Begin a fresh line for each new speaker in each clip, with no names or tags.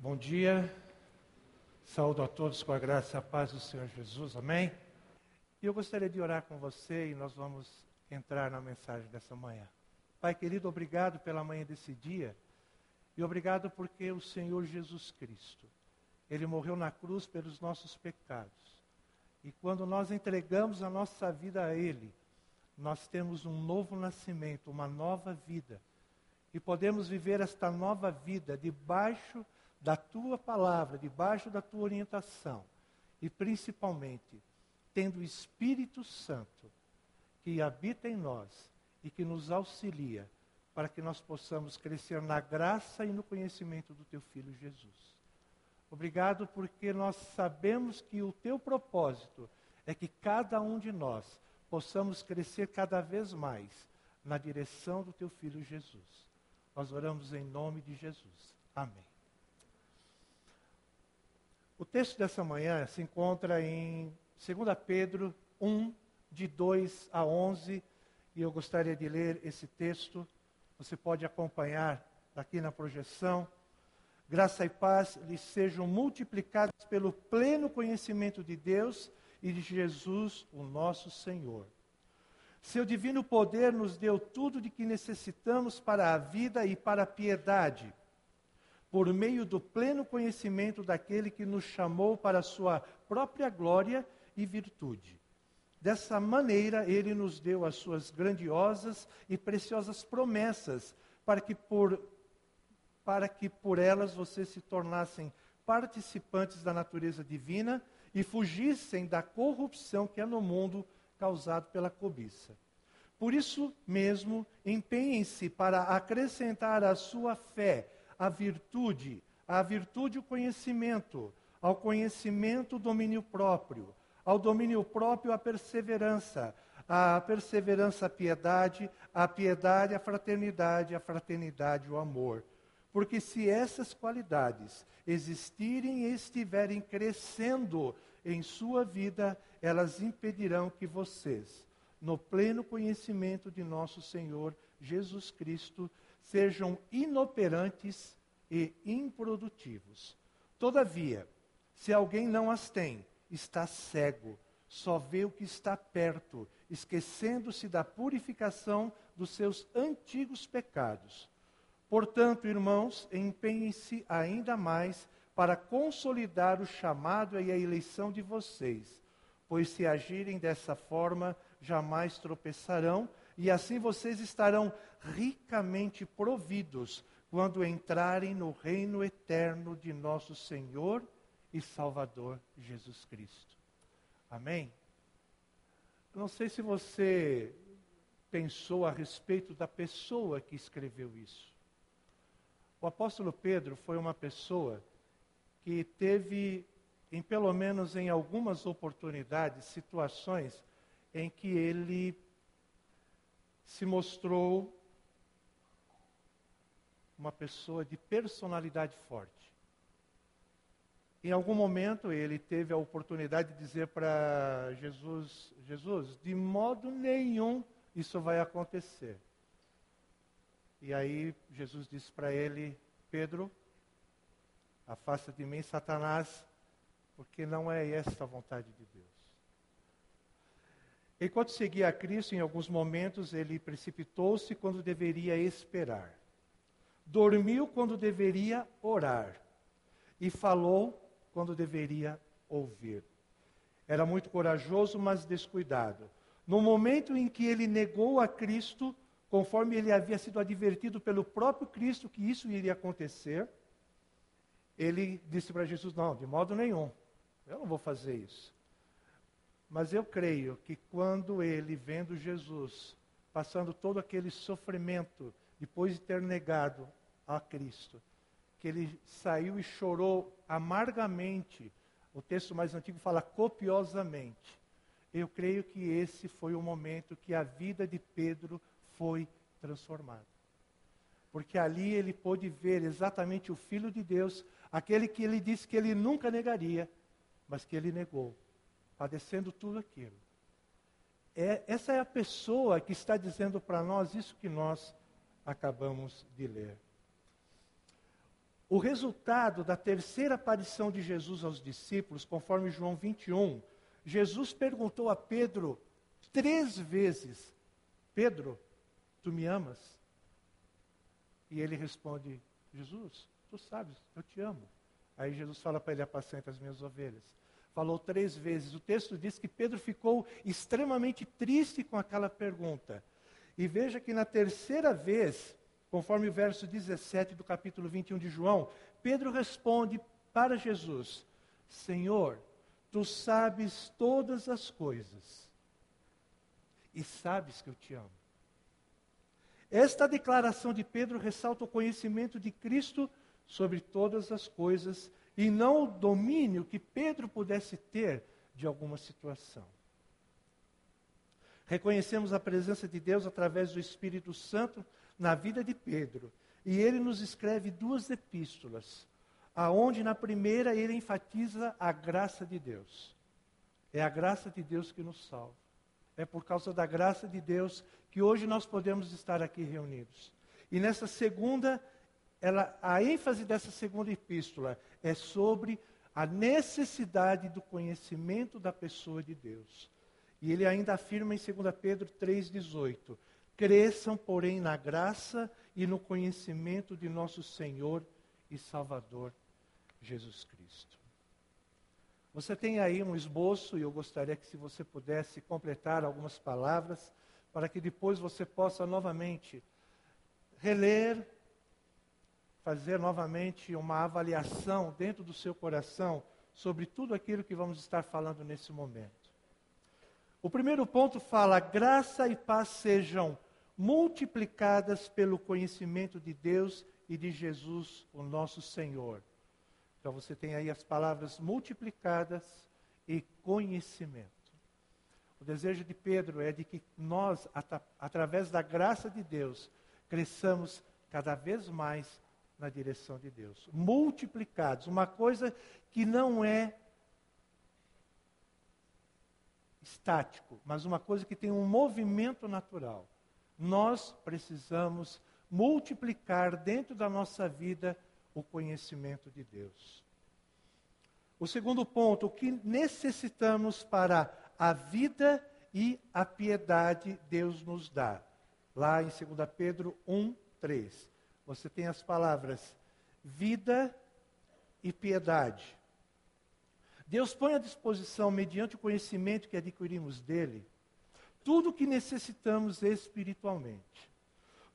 Bom dia, saúdo a todos com a graça e a paz do Senhor Jesus, amém? E eu gostaria de orar com você e nós vamos entrar na mensagem dessa manhã. Pai querido, obrigado pela manhã desse dia e obrigado porque o Senhor Jesus Cristo, Ele morreu na cruz pelos nossos pecados. E quando nós entregamos a nossa vida a Ele, nós temos um novo nascimento, uma nova vida. E podemos viver esta nova vida debaixo da tua palavra, debaixo da tua orientação, e principalmente tendo o Espírito Santo que habita em nós e que nos auxilia para que nós possamos crescer na graça e no conhecimento do teu filho Jesus. Obrigado porque nós sabemos que o teu propósito é que cada um de nós possamos crescer cada vez mais na direção do teu filho Jesus. Nós oramos em nome de Jesus. Amém. O texto dessa manhã se encontra em 2 Pedro 1, de 2 a 11, e eu gostaria de ler esse texto. Você pode acompanhar aqui na projeção. Graça e paz lhes sejam multiplicadas pelo pleno conhecimento de Deus e de Jesus, o nosso Senhor. Seu divino poder nos deu tudo de que necessitamos para a vida e para a piedade por meio do pleno conhecimento daquele que nos chamou para a sua própria glória e virtude. Dessa maneira, ele nos deu as suas grandiosas e preciosas promessas, para que por, para que por elas vocês se tornassem participantes da natureza divina e fugissem da corrupção que é no mundo causado pela cobiça. Por isso mesmo, empenhem-se para acrescentar à sua fé a virtude, a virtude o conhecimento, ao conhecimento o domínio próprio, ao domínio próprio a perseverança, a perseverança a piedade, a piedade a fraternidade, a fraternidade o amor. Porque se essas qualidades existirem e estiverem crescendo em sua vida, elas impedirão que vocês, no pleno conhecimento de nosso Senhor Jesus Cristo, sejam inoperantes e improdutivos. Todavia, se alguém não as tem, está cego, só vê o que está perto, esquecendo-se da purificação dos seus antigos pecados. Portanto, irmãos, empenhem-se ainda mais para consolidar o chamado e a eleição de vocês, pois se agirem dessa forma, jamais tropeçarão e assim vocês estarão ricamente providos quando entrarem no reino eterno de nosso Senhor e Salvador Jesus Cristo. Amém? Não sei se você pensou a respeito da pessoa que escreveu isso. O apóstolo Pedro foi uma pessoa que teve, em pelo menos em algumas oportunidades, situações em que ele se mostrou uma pessoa de personalidade forte. Em algum momento ele teve a oportunidade de dizer para Jesus: Jesus, de modo nenhum isso vai acontecer. E aí Jesus disse para ele: Pedro, afasta de mim, Satanás, porque não é esta a vontade de Deus. Enquanto seguia a Cristo, em alguns momentos ele precipitou-se quando deveria esperar. Dormiu quando deveria orar. E falou quando deveria ouvir. Era muito corajoso, mas descuidado. No momento em que ele negou a Cristo, conforme ele havia sido advertido pelo próprio Cristo que isso iria acontecer, ele disse para Jesus: Não, de modo nenhum, eu não vou fazer isso. Mas eu creio que quando ele, vendo Jesus, passando todo aquele sofrimento, depois de ter negado a Cristo, que ele saiu e chorou amargamente, o texto mais antigo fala copiosamente. Eu creio que esse foi o momento que a vida de Pedro foi transformada. Porque ali ele pôde ver exatamente o Filho de Deus, aquele que ele disse que ele nunca negaria, mas que ele negou padecendo tudo aquilo. É, essa é a pessoa que está dizendo para nós isso que nós acabamos de ler. o resultado da terceira aparição de Jesus aos discípulos, conforme João 21, Jesus perguntou a Pedro três vezes: Pedro, tu me amas? E ele responde: Jesus, tu sabes, eu te amo. Aí Jesus fala para ele: apacenta as minhas ovelhas. Falou três vezes. O texto diz que Pedro ficou extremamente triste com aquela pergunta. E veja que na terceira vez, conforme o verso 17 do capítulo 21 de João, Pedro responde para Jesus: Senhor, tu sabes todas as coisas e sabes que eu te amo. Esta declaração de Pedro ressalta o conhecimento de Cristo sobre todas as coisas e não o domínio que Pedro pudesse ter de alguma situação. Reconhecemos a presença de Deus através do Espírito Santo na vida de Pedro. E ele nos escreve duas epístolas, aonde na primeira ele enfatiza a graça de Deus. É a graça de Deus que nos salva. É por causa da graça de Deus que hoje nós podemos estar aqui reunidos. E nessa segunda, ela, a ênfase dessa segunda epístola é sobre a necessidade do conhecimento da pessoa de Deus. E ele ainda afirma em 2 Pedro 3,18: Cresçam, porém, na graça e no conhecimento de nosso Senhor e Salvador Jesus Cristo. Você tem aí um esboço, e eu gostaria que, se você pudesse completar algumas palavras, para que depois você possa novamente reler, fazer novamente uma avaliação dentro do seu coração sobre tudo aquilo que vamos estar falando nesse momento. O primeiro ponto fala: graça e paz sejam multiplicadas pelo conhecimento de Deus e de Jesus, o nosso Senhor. Então você tem aí as palavras multiplicadas e conhecimento. O desejo de Pedro é de que nós, at através da graça de Deus, cresçamos cada vez mais na direção de Deus. Multiplicados, uma coisa que não é estático, mas uma coisa que tem um movimento natural. Nós precisamos multiplicar dentro da nossa vida o conhecimento de Deus. O segundo ponto, o que necessitamos para a vida e a piedade Deus nos dá. Lá em 2 Pedro 1, 3. Você tem as palavras vida e piedade. Deus põe à disposição, mediante o conhecimento que adquirimos dele, tudo o que necessitamos espiritualmente.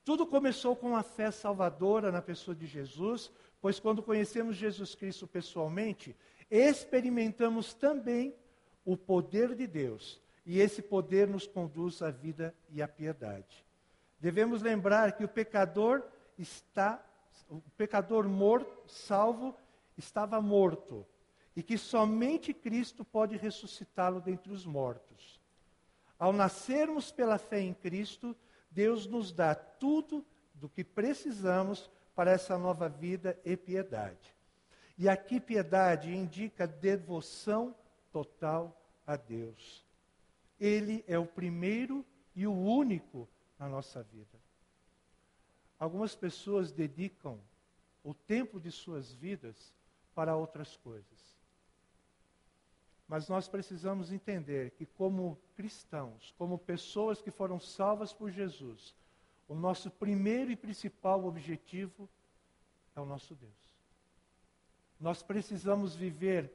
Tudo começou com a fé salvadora na pessoa de Jesus, pois quando conhecemos Jesus Cristo pessoalmente, experimentamos também o poder de Deus, e esse poder nos conduz à vida e à piedade. Devemos lembrar que o pecador está, o pecador morto, salvo, estava morto, e que somente Cristo pode ressuscitá-lo dentre os mortos. Ao nascermos pela fé em Cristo, Deus nos dá tudo do que precisamos para essa nova vida e piedade. E aqui piedade indica devoção total a Deus. Ele é o primeiro e o único na nossa vida. Algumas pessoas dedicam o tempo de suas vidas para outras coisas. Mas nós precisamos entender que, como cristãos, como pessoas que foram salvas por Jesus, o nosso primeiro e principal objetivo é o nosso Deus. Nós precisamos viver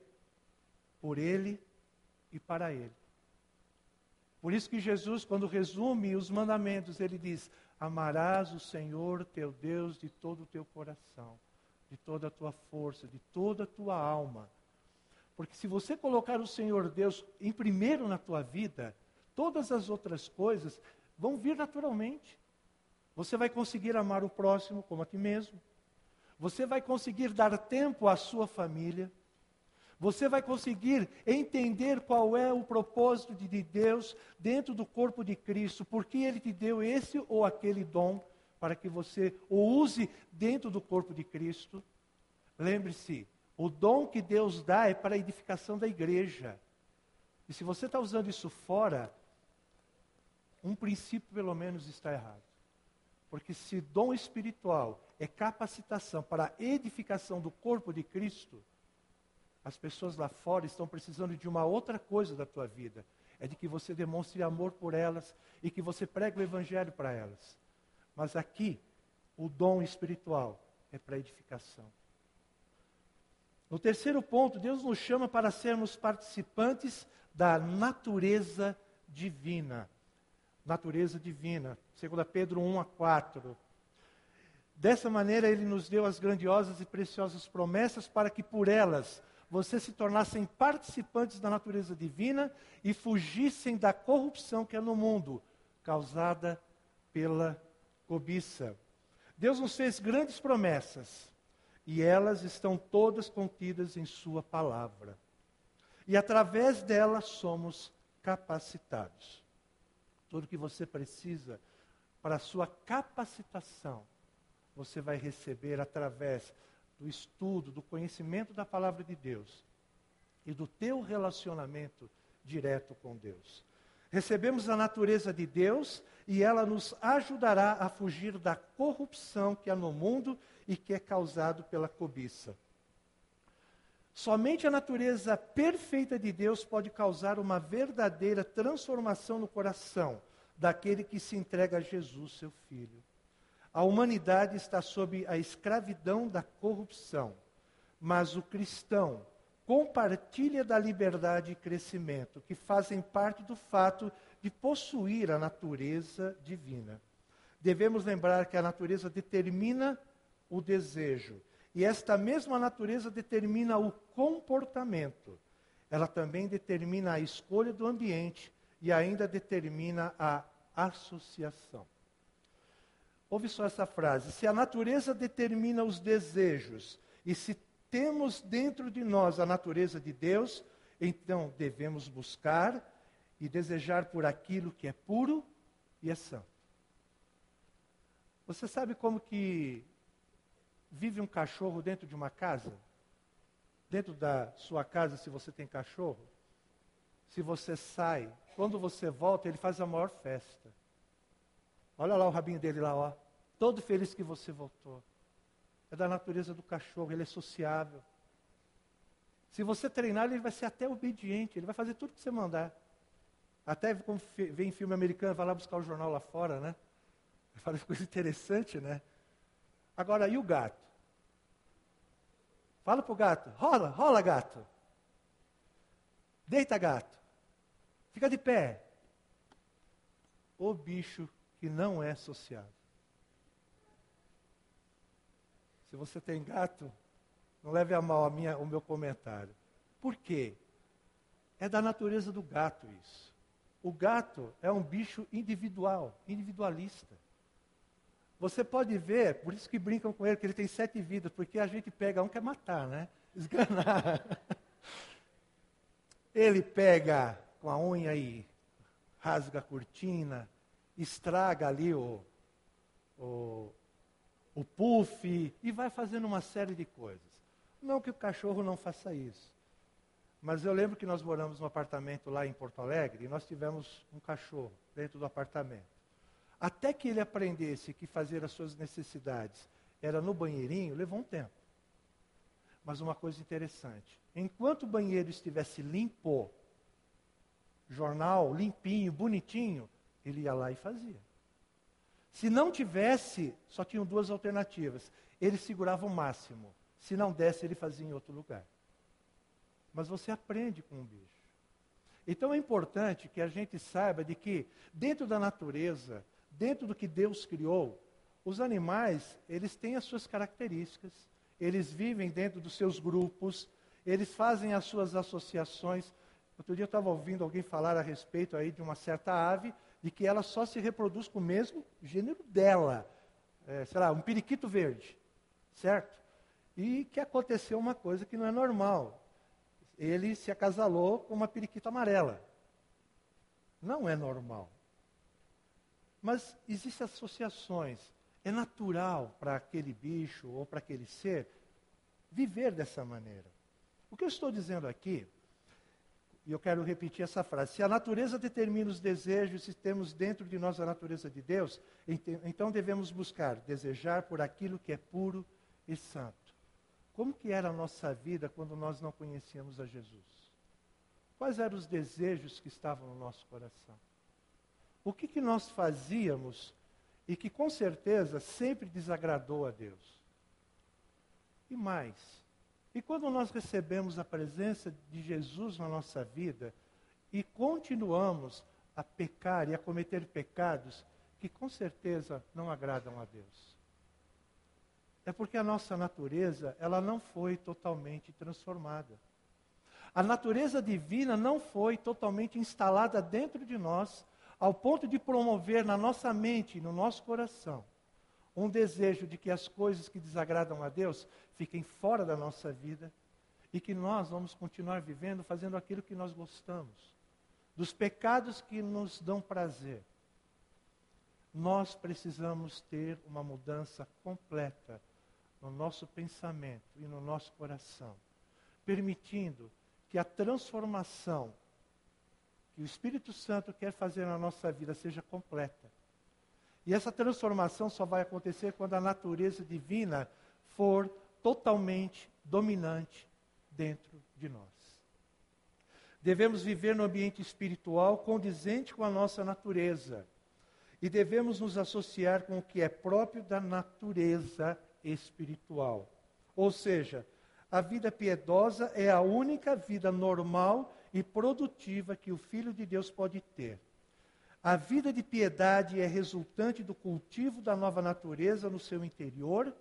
por Ele e para Ele. Por isso que Jesus, quando resume os mandamentos, ele diz: Amarás o Senhor teu Deus de todo o teu coração, de toda a tua força, de toda a tua alma porque se você colocar o Senhor Deus em primeiro na tua vida, todas as outras coisas vão vir naturalmente. Você vai conseguir amar o próximo como a ti mesmo. Você vai conseguir dar tempo à sua família. Você vai conseguir entender qual é o propósito de Deus dentro do corpo de Cristo, porque Ele te deu esse ou aquele dom para que você o use dentro do corpo de Cristo. Lembre-se, o dom que Deus dá é para a edificação da igreja. E se você está usando isso fora, um princípio pelo menos está errado. Porque se dom espiritual é capacitação para a edificação do corpo de Cristo, as pessoas lá fora estão precisando de uma outra coisa da tua vida. É de que você demonstre amor por elas e que você pregue o evangelho para elas. Mas aqui, o dom espiritual é para edificação. No terceiro ponto, Deus nos chama para sermos participantes da natureza divina. Natureza divina. 2 Pedro 1 a 4. Dessa maneira, ele nos deu as grandiosas e preciosas promessas para que por elas vocês se tornassem participantes da natureza divina e fugissem da corrupção que é no mundo, causada pela cobiça. Deus nos fez grandes promessas e elas estão todas contidas em Sua palavra. E através delas somos capacitados. Tudo que você precisa para a sua capacitação, você vai receber através do estudo, do conhecimento da palavra de Deus e do teu relacionamento direto com Deus. Recebemos a natureza de Deus e ela nos ajudará a fugir da corrupção que há no mundo e que é causado pela cobiça. Somente a natureza perfeita de Deus pode causar uma verdadeira transformação no coração daquele que se entrega a Jesus, seu Filho. A humanidade está sob a escravidão da corrupção, mas o cristão compartilha da liberdade e crescimento, que fazem parte do fato de possuir a natureza divina. Devemos lembrar que a natureza determina o desejo, e esta mesma natureza determina o comportamento. Ela também determina a escolha do ambiente e ainda determina a associação. Ouve só essa frase: se a natureza determina os desejos, e se temos dentro de nós a natureza de Deus, então devemos buscar e desejar por aquilo que é puro e é santo. Você sabe como que vive um cachorro dentro de uma casa? Dentro da sua casa, se você tem cachorro? Se você sai, quando você volta, ele faz a maior festa. Olha lá o rabinho dele lá, ó. Todo feliz que você voltou. É da natureza do cachorro, ele é sociável. Se você treinar, ele vai ser até obediente, ele vai fazer tudo que você mandar. Até como vem em filme americano, vai lá buscar o jornal lá fora, né? Fala coisa interessante, né? Agora, e o gato? Fala pro gato, rola, rola gato. Deita gato. Fica de pé. O bicho que não é sociável. Se você tem gato, não leve a mal a minha, o meu comentário. Por quê? É da natureza do gato isso. O gato é um bicho individual, individualista. Você pode ver, por isso que brincam com ele, que ele tem sete vidas, porque a gente pega um que é matar, né? Esganar. Ele pega com a unha aí, rasga a cortina, estraga ali o, o, o puff e vai fazendo uma série de coisas. Não que o cachorro não faça isso. Mas eu lembro que nós moramos num apartamento lá em Porto Alegre e nós tivemos um cachorro dentro do apartamento. Até que ele aprendesse que fazer as suas necessidades era no banheirinho, levou um tempo. Mas uma coisa interessante: enquanto o banheiro estivesse limpo, jornal limpinho, bonitinho, ele ia lá e fazia. Se não tivesse, só tinham duas alternativas. Ele segurava o máximo. Se não desse, ele fazia em outro lugar. Mas você aprende com o bicho. Então é importante que a gente saiba de que, dentro da natureza, dentro do que Deus criou, os animais, eles têm as suas características, eles vivem dentro dos seus grupos, eles fazem as suas associações. Outro dia eu estava ouvindo alguém falar a respeito aí de uma certa ave, de que ela só se reproduz com o mesmo gênero dela. É, sei lá, um periquito verde, certo? E que aconteceu uma coisa que não é normal. Ele se acasalou com uma periquita amarela. Não é normal. Mas existem associações. É natural para aquele bicho ou para aquele ser viver dessa maneira. O que eu estou dizendo aqui, E eu quero repetir essa frase. Se a natureza determina os desejos, se temos dentro de nós a natureza de Deus, então devemos buscar, desejar por aquilo que é puro e santo. Como que era a nossa vida quando nós não conhecíamos a Jesus? Quais eram os desejos que estavam no nosso coração? O que, que nós fazíamos e que com certeza sempre desagradou a Deus? E mais, e quando nós recebemos a presença de Jesus na nossa vida e continuamos a pecar e a cometer pecados que com certeza não agradam a Deus? É porque a nossa natureza, ela não foi totalmente transformada. A natureza divina não foi totalmente instalada dentro de nós, ao ponto de promover na nossa mente, no nosso coração, um desejo de que as coisas que desagradam a Deus fiquem fora da nossa vida e que nós vamos continuar vivendo fazendo aquilo que nós gostamos, dos pecados que nos dão prazer. Nós precisamos ter uma mudança completa no nosso pensamento e no nosso coração, permitindo que a transformação que o Espírito Santo quer fazer na nossa vida seja completa. E essa transformação só vai acontecer quando a natureza divina for totalmente dominante dentro de nós. Devemos viver no ambiente espiritual condizente com a nossa natureza. E devemos nos associar com o que é próprio da natureza espiritual. Ou seja, a vida piedosa é a única vida normal e produtiva que o Filho de Deus pode ter. A vida de piedade é resultante do cultivo da nova natureza no seu interior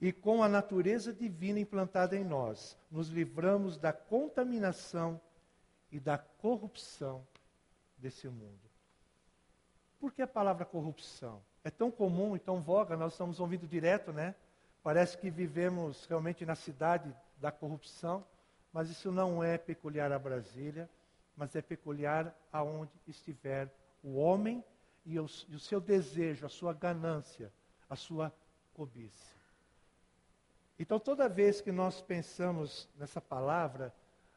e com a natureza divina implantada em nós, nos livramos da contaminação e da corrupção desse mundo. Por que a palavra corrupção? É tão comum e tão voga, nós estamos ouvindo direto, né? Parece que vivemos realmente na cidade da corrupção, mas isso não é peculiar a Brasília, mas é peculiar aonde estiver o homem e o, e o seu desejo, a sua ganância, a sua cobiça. Então, toda vez que nós pensamos nessa palavra,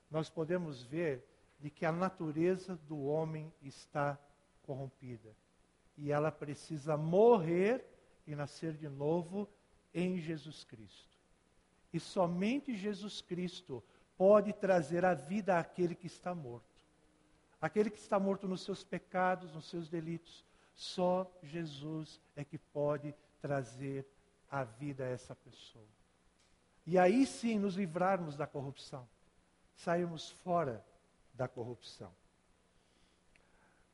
nós podemos ver de que a natureza do homem está corrompida. E ela precisa morrer e nascer de novo em Jesus Cristo. E somente Jesus Cristo pode trazer a vida àquele que está morto. Aquele que está morto nos seus pecados, nos seus delitos. Só Jesus é que pode trazer a vida a essa pessoa. E aí sim nos livrarmos da corrupção, sairmos fora da corrupção.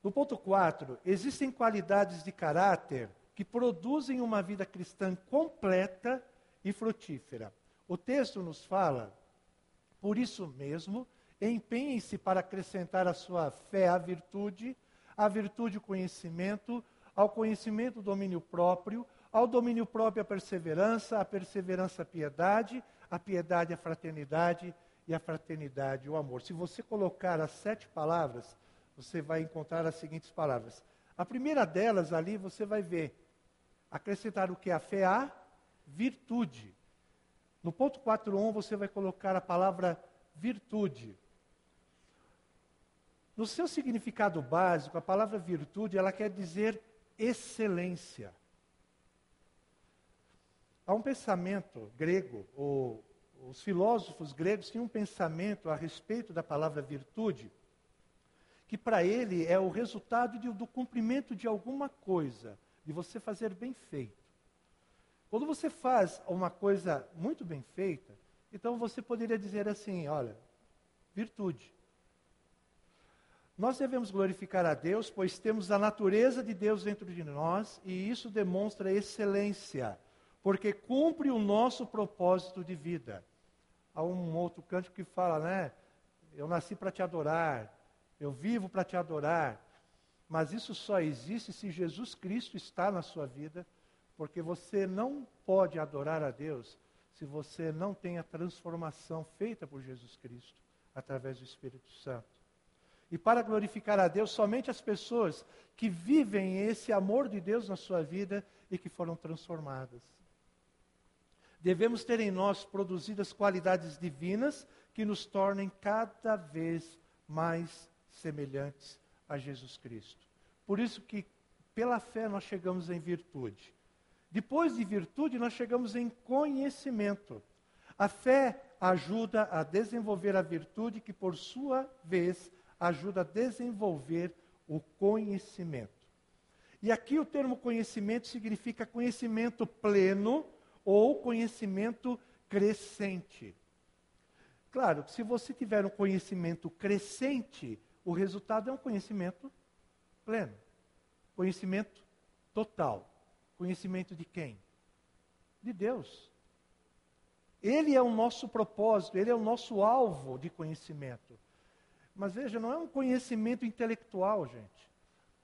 No ponto 4, existem qualidades de caráter que produzem uma vida cristã completa e frutífera. O texto nos fala, por isso mesmo, empenhem-se para acrescentar à sua fé a virtude, à virtude o conhecimento, ao conhecimento o domínio próprio, ao domínio próprio, a perseverança, a perseverança, a piedade, a piedade, a fraternidade e a fraternidade, o amor. Se você colocar as sete palavras, você vai encontrar as seguintes palavras. A primeira delas ali você vai ver. Acrescentar o que? A fé, a virtude. No ponto 4.1 você vai colocar a palavra virtude. No seu significado básico, a palavra virtude, ela quer dizer excelência. Há um pensamento grego, ou os filósofos gregos tinham um pensamento a respeito da palavra virtude, que para ele é o resultado de, do cumprimento de alguma coisa, de você fazer bem feito. Quando você faz uma coisa muito bem feita, então você poderia dizer assim: olha, virtude. Nós devemos glorificar a Deus, pois temos a natureza de Deus dentro de nós e isso demonstra excelência porque cumpre o nosso propósito de vida. Há um outro canto que fala, né? Eu nasci para te adorar, eu vivo para te adorar. Mas isso só existe se Jesus Cristo está na sua vida, porque você não pode adorar a Deus se você não tem a transformação feita por Jesus Cristo através do Espírito Santo. E para glorificar a Deus, somente as pessoas que vivem esse amor de Deus na sua vida e que foram transformadas. Devemos ter em nós produzidas qualidades divinas que nos tornem cada vez mais semelhantes a Jesus Cristo. Por isso que pela fé nós chegamos em virtude. Depois de virtude nós chegamos em conhecimento. A fé ajuda a desenvolver a virtude que por sua vez ajuda a desenvolver o conhecimento. E aqui o termo conhecimento significa conhecimento pleno ou conhecimento crescente. Claro, se você tiver um conhecimento crescente, o resultado é um conhecimento pleno. Conhecimento total. Conhecimento de quem? De Deus. Ele é o nosso propósito, ele é o nosso alvo de conhecimento. Mas veja, não é um conhecimento intelectual, gente,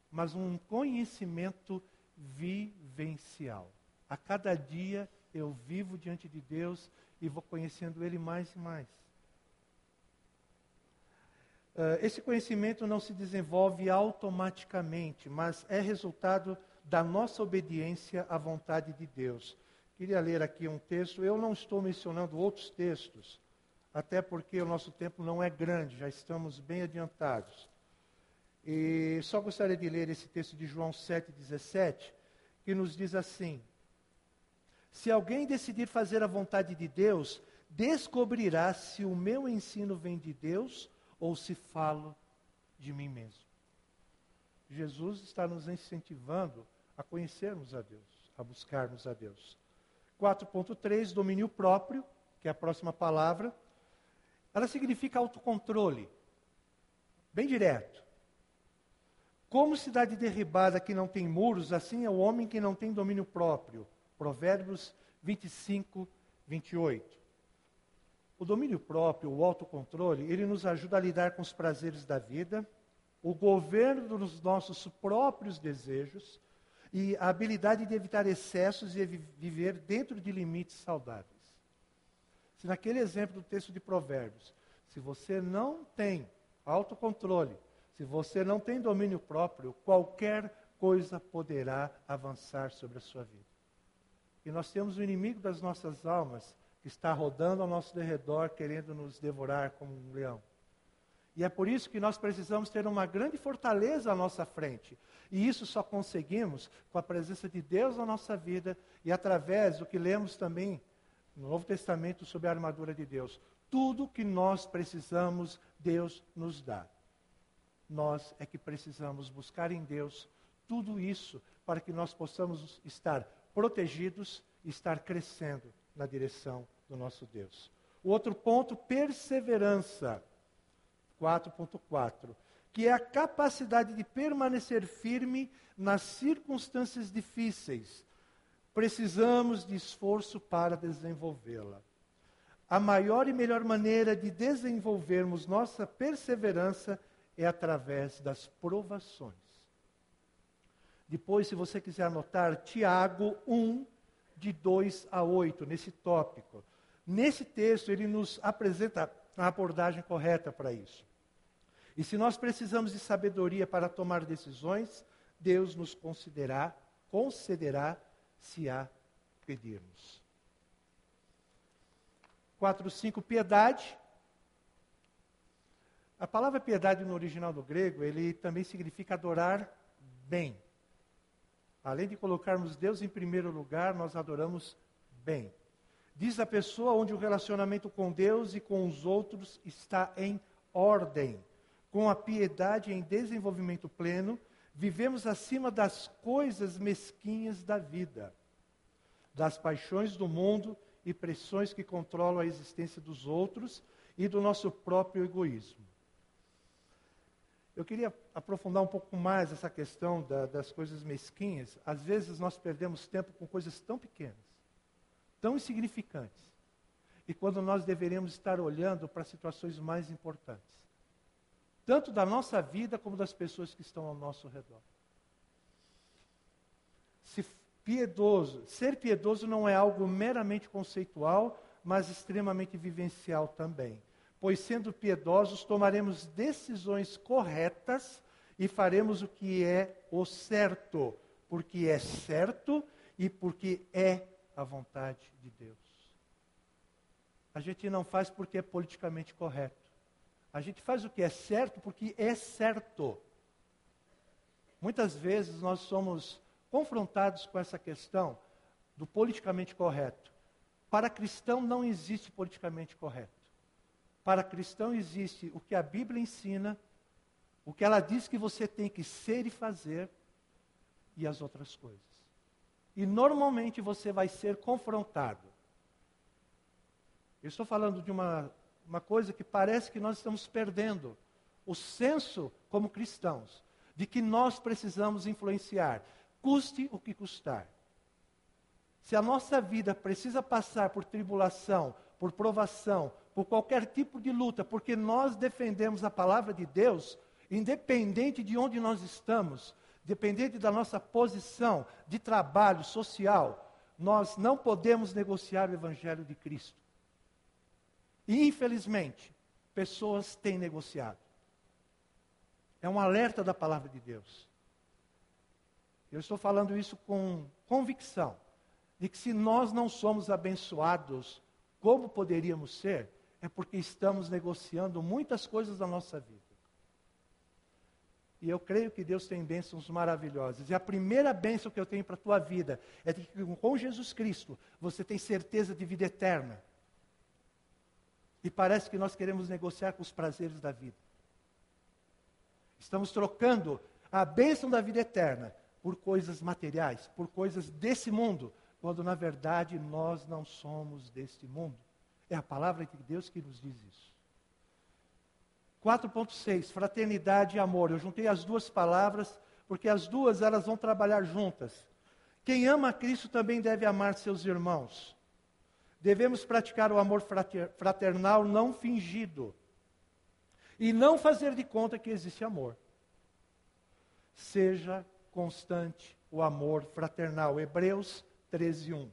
mas um conhecimento vivencial. A cada dia eu vivo diante de Deus e vou conhecendo Ele mais e mais. Uh, esse conhecimento não se desenvolve automaticamente, mas é resultado da nossa obediência à vontade de Deus. Queria ler aqui um texto, eu não estou mencionando outros textos, até porque o nosso tempo não é grande, já estamos bem adiantados. E só gostaria de ler esse texto de João 7,17, que nos diz assim: Se alguém decidir fazer a vontade de Deus, descobrirá se o meu ensino vem de Deus ou se falo de mim mesmo. Jesus está nos incentivando a conhecermos a Deus, a buscarmos a Deus. 4.3, domínio próprio, que é a próxima palavra. Ela significa autocontrole. Bem direto. Como cidade derribada que não tem muros, assim é o homem que não tem domínio próprio. Provérbios 25, 28. O domínio próprio, o autocontrole, ele nos ajuda a lidar com os prazeres da vida, o governo dos nossos próprios desejos e a habilidade de evitar excessos e viver dentro de limites saudáveis. Se naquele exemplo do texto de Provérbios, se você não tem autocontrole, se você não tem domínio próprio, qualquer coisa poderá avançar sobre a sua vida. E nós temos o inimigo das nossas almas que está rodando ao nosso derredor, querendo nos devorar como um leão. E é por isso que nós precisamos ter uma grande fortaleza à nossa frente. E isso só conseguimos com a presença de Deus na nossa vida e através do que lemos também no Novo Testamento sobre a armadura de Deus. Tudo que nós precisamos, Deus nos dá. Nós é que precisamos buscar em Deus tudo isso para que nós possamos estar protegidos e estar crescendo na direção do nosso Deus. O outro ponto, perseverança. 4.4, que é a capacidade de permanecer firme nas circunstâncias difíceis, precisamos de esforço para desenvolvê-la. A maior e melhor maneira de desenvolvermos nossa perseverança é através das provações. Depois, se você quiser anotar, Tiago 1, de 2 a 8, nesse tópico. Nesse texto, ele nos apresenta a abordagem correta para isso. E se nós precisamos de sabedoria para tomar decisões, Deus nos concederá, concederá se a pedirmos. 4, 5, piedade. A palavra piedade no original do grego, ele também significa adorar bem. Além de colocarmos Deus em primeiro lugar, nós adoramos bem. Diz a pessoa onde o relacionamento com Deus e com os outros está em ordem. Com a piedade em desenvolvimento pleno, vivemos acima das coisas mesquinhas da vida das paixões do mundo e pressões que controlam a existência dos outros e do nosso próprio egoísmo. Eu queria aprofundar um pouco mais essa questão da, das coisas mesquinhas. Às vezes nós perdemos tempo com coisas tão pequenas, tão insignificantes, e quando nós deveríamos estar olhando para situações mais importantes, tanto da nossa vida como das pessoas que estão ao nosso redor. Se piedoso. Ser piedoso não é algo meramente conceitual, mas extremamente vivencial também. Pois, sendo piedosos, tomaremos decisões corretas e faremos o que é o certo, porque é certo e porque é a vontade de Deus. A gente não faz porque é politicamente correto. A gente faz o que é certo porque é certo. Muitas vezes nós somos confrontados com essa questão do politicamente correto. Para cristão não existe politicamente correto. Para cristão existe o que a Bíblia ensina, o que ela diz que você tem que ser e fazer, e as outras coisas. E normalmente você vai ser confrontado. Eu estou falando de uma, uma coisa que parece que nós estamos perdendo. O senso, como cristãos, de que nós precisamos influenciar, custe o que custar. Se a nossa vida precisa passar por tribulação, por provação, por qualquer tipo de luta, porque nós defendemos a palavra de Deus, independente de onde nós estamos, dependente da nossa posição de trabalho social, nós não podemos negociar o Evangelho de Cristo. E, infelizmente, pessoas têm negociado. É um alerta da palavra de Deus. Eu estou falando isso com convicção de que se nós não somos abençoados como poderíamos ser, é porque estamos negociando muitas coisas da nossa vida. E eu creio que Deus tem bênçãos maravilhosas. E a primeira bênção que eu tenho para a tua vida é de que com Jesus Cristo você tem certeza de vida eterna. E parece que nós queremos negociar com os prazeres da vida. Estamos trocando a bênção da vida eterna por coisas materiais, por coisas desse mundo, quando na verdade nós não somos deste mundo. É a palavra de Deus que nos diz isso. 4.6, fraternidade e amor. Eu juntei as duas palavras porque as duas elas vão trabalhar juntas. Quem ama Cristo também deve amar seus irmãos. Devemos praticar o amor fraternal não fingido. E não fazer de conta que existe amor. Seja constante o amor fraternal. Hebreus 13, 1.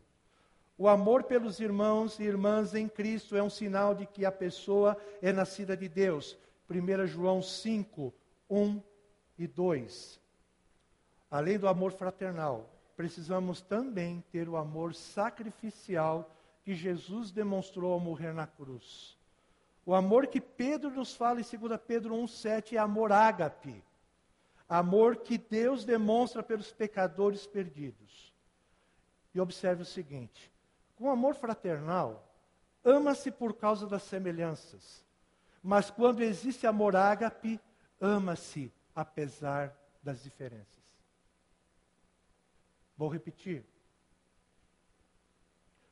O amor pelos irmãos e irmãs em Cristo é um sinal de que a pessoa é nascida de Deus. 1 João 5, 1 e 2. Além do amor fraternal, precisamos também ter o amor sacrificial que Jesus demonstrou ao morrer na cruz. O amor que Pedro nos fala em 2 Pedro 1,7 é amor ágape. Amor que Deus demonstra pelos pecadores perdidos. E observe o seguinte: com amor fraternal, ama-se por causa das semelhanças. Mas quando existe amor ágape, ama-se apesar das diferenças. Vou repetir.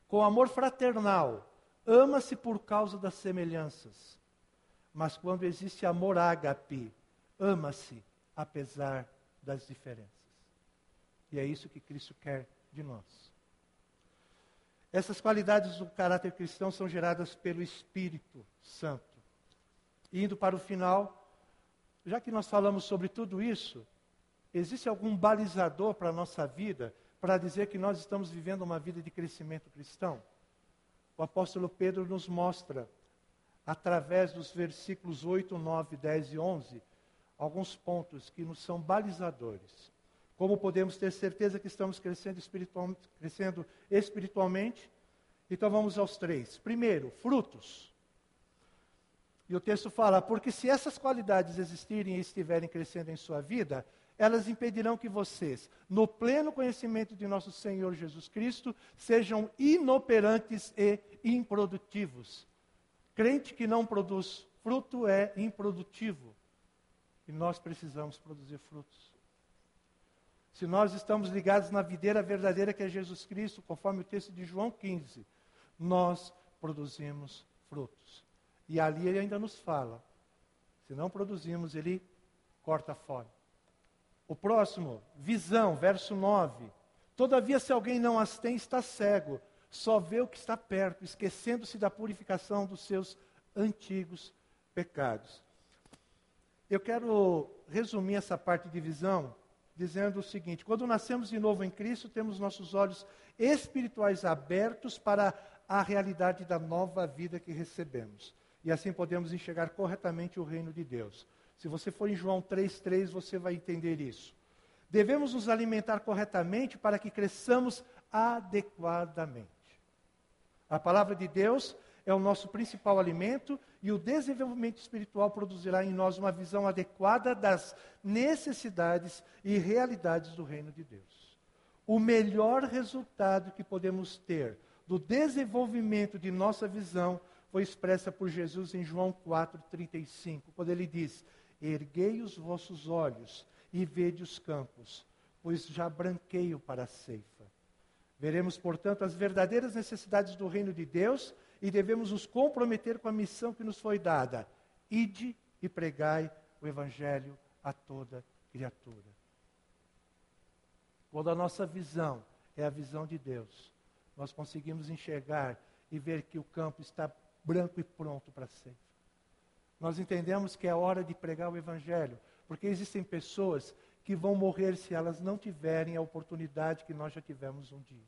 Com amor fraternal, ama-se por causa das semelhanças. Mas quando existe amor ágape, ama-se apesar das diferenças. E é isso que Cristo quer de nós. Essas qualidades do caráter cristão são geradas pelo Espírito Santo. indo para o final, já que nós falamos sobre tudo isso, existe algum balizador para a nossa vida para dizer que nós estamos vivendo uma vida de crescimento cristão? O apóstolo Pedro nos mostra, através dos versículos 8, 9, 10 e 11, alguns pontos que nos são balizadores. Como podemos ter certeza que estamos crescendo, espiritual, crescendo espiritualmente? Então vamos aos três. Primeiro, frutos. E o texto fala: porque se essas qualidades existirem e estiverem crescendo em sua vida, elas impedirão que vocês, no pleno conhecimento de nosso Senhor Jesus Cristo, sejam inoperantes e improdutivos. Crente que não produz fruto é improdutivo. E nós precisamos produzir frutos. Se nós estamos ligados na videira verdadeira que é Jesus Cristo, conforme o texto de João 15, nós produzimos frutos. E ali ele ainda nos fala: se não produzimos, ele corta fora. O próximo, visão, verso 9. Todavia, se alguém não as tem, está cego, só vê o que está perto, esquecendo-se da purificação dos seus antigos pecados. Eu quero resumir essa parte de visão dizendo o seguinte: quando nascemos de novo em Cristo, temos nossos olhos espirituais abertos para a realidade da nova vida que recebemos. E assim podemos enxergar corretamente o reino de Deus. Se você for em João 3,3, você vai entender isso. Devemos nos alimentar corretamente para que cresçamos adequadamente. A palavra de Deus é o nosso principal alimento e o desenvolvimento espiritual produzirá em nós uma visão adequada das necessidades e realidades do reino de Deus. O melhor resultado que podemos ter do desenvolvimento de nossa visão foi expressa por Jesus em João 4:35, quando ele diz: "Erguei os vossos olhos e vede os campos, pois já branqueio para a ceifa." Veremos, portanto, as verdadeiras necessidades do reino de Deus e devemos nos comprometer com a missão que nos foi dada: ide e pregai o evangelho a toda criatura. Quando a nossa visão é a visão de Deus, nós conseguimos enxergar e ver que o campo está branco e pronto para ser. Nós entendemos que é hora de pregar o evangelho, porque existem pessoas que vão morrer se elas não tiverem a oportunidade que nós já tivemos um dia.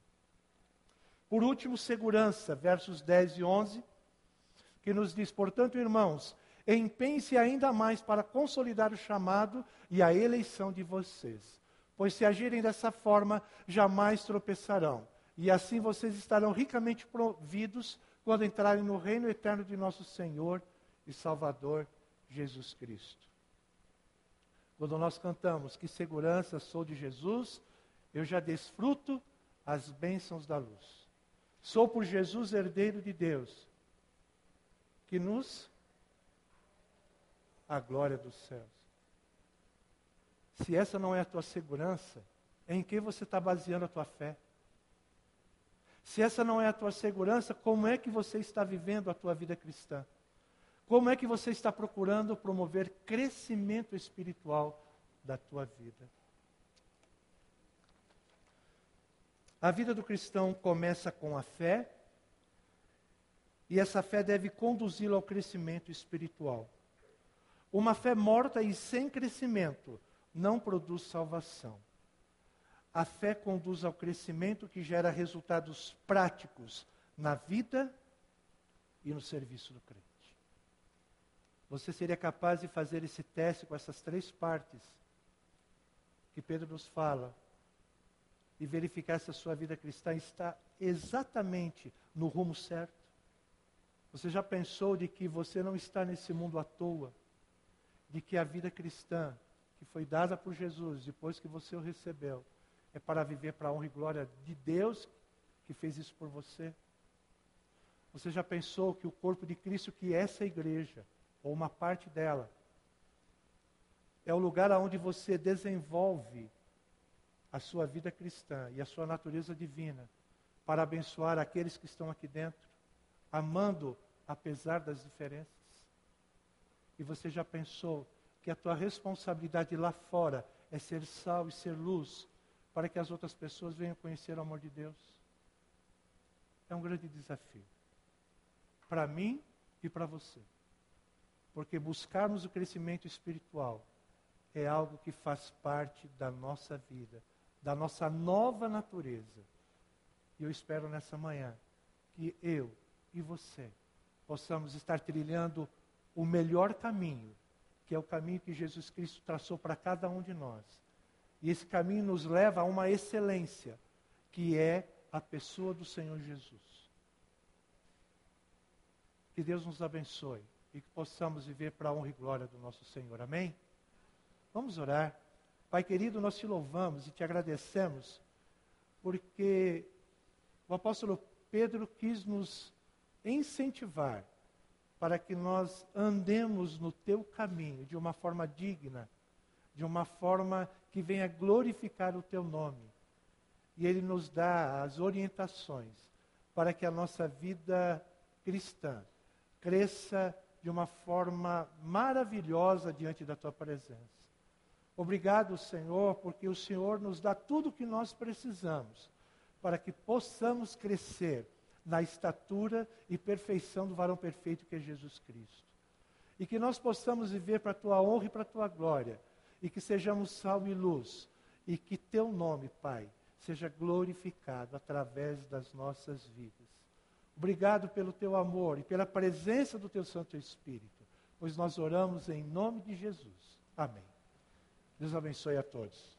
Por último, segurança, versos 10 e 11, que nos diz: Portanto, irmãos, empenhe-se ainda mais para consolidar o chamado e a eleição de vocês, pois se agirem dessa forma, jamais tropeçarão, e assim vocês estarão ricamente providos quando entrarem no reino eterno de nosso Senhor e Salvador Jesus Cristo. Quando nós cantamos que segurança sou de Jesus, eu já desfruto as bênçãos da luz. Sou por Jesus herdeiro de Deus, que nos a glória dos céus. Se essa não é a tua segurança, em que você está baseando a tua fé? Se essa não é a tua segurança, como é que você está vivendo a tua vida cristã? Como é que você está procurando promover crescimento espiritual da tua vida? A vida do cristão começa com a fé, e essa fé deve conduzi-lo ao crescimento espiritual. Uma fé morta e sem crescimento não produz salvação. A fé conduz ao crescimento que gera resultados práticos na vida e no serviço do crente. Você seria capaz de fazer esse teste com essas três partes que Pedro nos fala e verificar se a sua vida cristã está exatamente no rumo certo? Você já pensou de que você não está nesse mundo à toa? De que a vida cristã, que foi dada por Jesus depois que você o recebeu, é para viver para a honra e glória de Deus que fez isso por você? Você já pensou que o corpo de Cristo, que é essa igreja, ou uma parte dela, é o lugar onde você desenvolve a sua vida cristã e a sua natureza divina para abençoar aqueles que estão aqui dentro, amando apesar das diferenças? E você já pensou que a tua responsabilidade lá fora é ser sal e ser luz para que as outras pessoas venham conhecer o amor de Deus? É um grande desafio. Para mim e para você. Porque buscarmos o crescimento espiritual é algo que faz parte da nossa vida da nossa nova natureza. E eu espero nessa manhã que eu e você possamos estar trilhando o melhor caminho, que é o caminho que Jesus Cristo traçou para cada um de nós. E esse caminho nos leva a uma excelência, que é a pessoa do Senhor Jesus. Que Deus nos abençoe e que possamos viver para a honra e glória do nosso Senhor. Amém? Vamos orar. Pai querido, nós te louvamos e te agradecemos, porque o apóstolo Pedro quis nos incentivar para que nós andemos no teu caminho de uma forma digna, de uma forma que venha glorificar o teu nome. E ele nos dá as orientações para que a nossa vida cristã cresça de uma forma maravilhosa diante da tua presença. Obrigado, Senhor, porque o Senhor nos dá tudo o que nós precisamos para que possamos crescer na estatura e perfeição do varão perfeito que é Jesus Cristo. E que nós possamos viver para a tua honra e para a tua glória. E que sejamos sal e luz. E que teu nome, Pai, seja glorificado através das nossas vidas. Obrigado pelo teu amor e pela presença do teu Santo Espírito, pois nós oramos em nome de Jesus. Amém. Deus abençoe a todos.